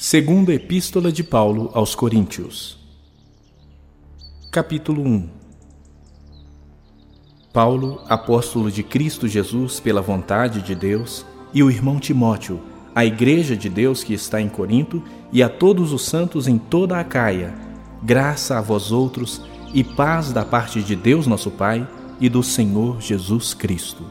Segunda Epístola de Paulo aos Coríntios. Capítulo 1 Paulo, apóstolo de Cristo Jesus pela vontade de Deus, e o irmão Timóteo, a igreja de Deus que está em Corinto, e a todos os santos em toda a Caia, graça a vós outros e paz da parte de Deus nosso Pai e do Senhor Jesus Cristo.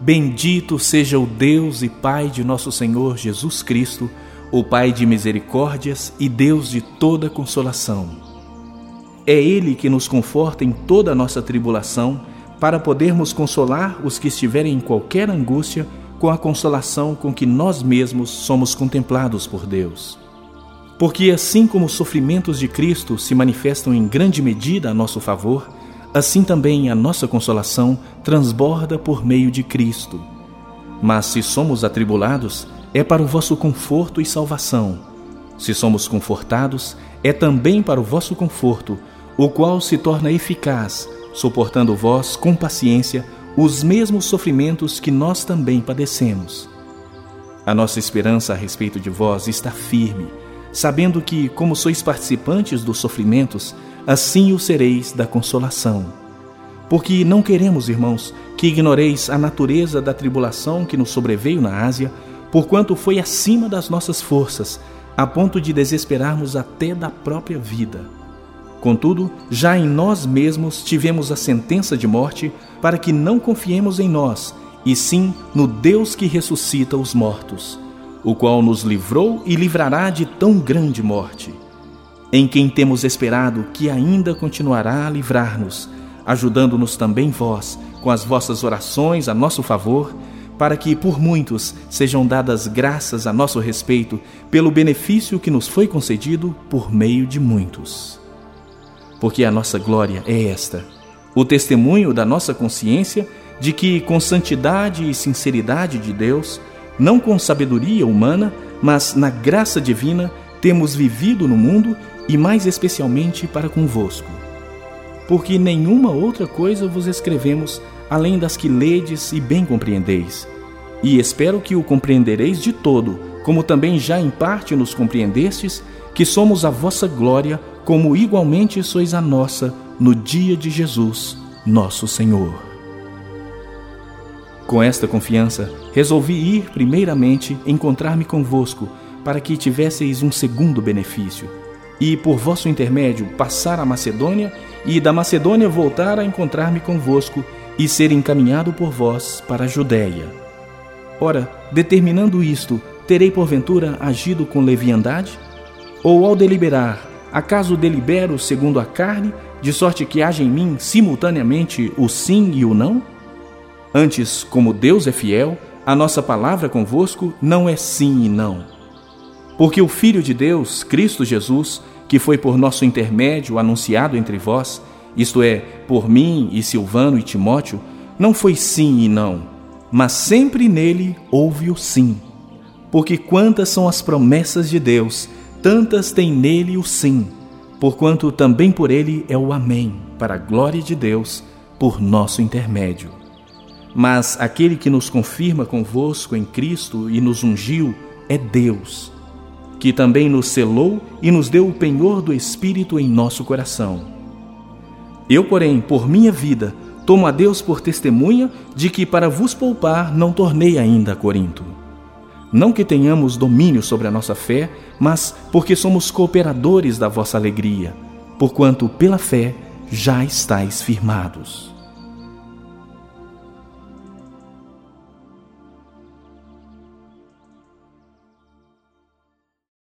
Bendito seja o Deus e Pai de nosso Senhor Jesus Cristo, o Pai de misericórdias e Deus de toda consolação. É Ele que nos conforta em toda a nossa tribulação, para podermos consolar os que estiverem em qualquer angústia com a consolação com que nós mesmos somos contemplados por Deus. Porque assim como os sofrimentos de Cristo se manifestam em grande medida a nosso favor, assim também a nossa consolação transborda por meio de Cristo. Mas se somos atribulados, é para o vosso conforto e salvação. Se somos confortados, é também para o vosso conforto, o qual se torna eficaz, suportando vós com paciência os mesmos sofrimentos que nós também padecemos. A nossa esperança a respeito de vós está firme, sabendo que, como sois participantes dos sofrimentos, assim o sereis da consolação. Porque não queremos, irmãos, que ignoreis a natureza da tribulação que nos sobreveio na Ásia, porquanto foi acima das nossas forças, a ponto de desesperarmos até da própria vida. Contudo, já em nós mesmos tivemos a sentença de morte, para que não confiemos em nós, e sim no Deus que ressuscita os mortos, o qual nos livrou e livrará de tão grande morte. Em quem temos esperado que ainda continuará a livrar-nos, ajudando-nos também vós, com as vossas orações a nosso favor, para que por muitos sejam dadas graças a nosso respeito pelo benefício que nos foi concedido por meio de muitos. Porque a nossa glória é esta: o testemunho da nossa consciência de que, com santidade e sinceridade de Deus, não com sabedoria humana, mas na graça divina, temos vivido no mundo e mais especialmente para convosco. Porque nenhuma outra coisa vos escrevemos além das que ledes e bem compreendeis. E espero que o compreendereis de todo, como também já em parte nos compreendestes, que somos a vossa glória, como igualmente sois a nossa no dia de Jesus, nosso Senhor. Com esta confiança, resolvi ir primeiramente encontrar-me convosco, para que tivesseis um segundo benefício, e por vosso intermédio passar a Macedônia, e da Macedônia voltar a encontrar-me convosco e ser encaminhado por vós para a Judéia. Ora, determinando isto, terei porventura agido com leviandade? Ou ao deliberar, acaso delibero segundo a carne, de sorte que haja em mim simultaneamente o sim e o não? Antes, como Deus é fiel, a nossa palavra convosco não é sim e não. Porque o Filho de Deus, Cristo Jesus, que foi por nosso intermédio anunciado entre vós, isto é, por mim e Silvano e Timóteo, não foi sim e não, mas sempre nele houve o sim. Porque quantas são as promessas de Deus, tantas tem nele o sim, porquanto também por ele é o Amém, para a glória de Deus, por nosso intermédio. Mas aquele que nos confirma convosco em Cristo e nos ungiu é Deus, que também nos selou e nos deu o penhor do Espírito em nosso coração eu, porém, por minha vida, tomo a Deus por testemunha de que para vos poupar não tornei ainda a Corinto. Não que tenhamos domínio sobre a nossa fé, mas porque somos cooperadores da vossa alegria, porquanto pela fé já estáis firmados.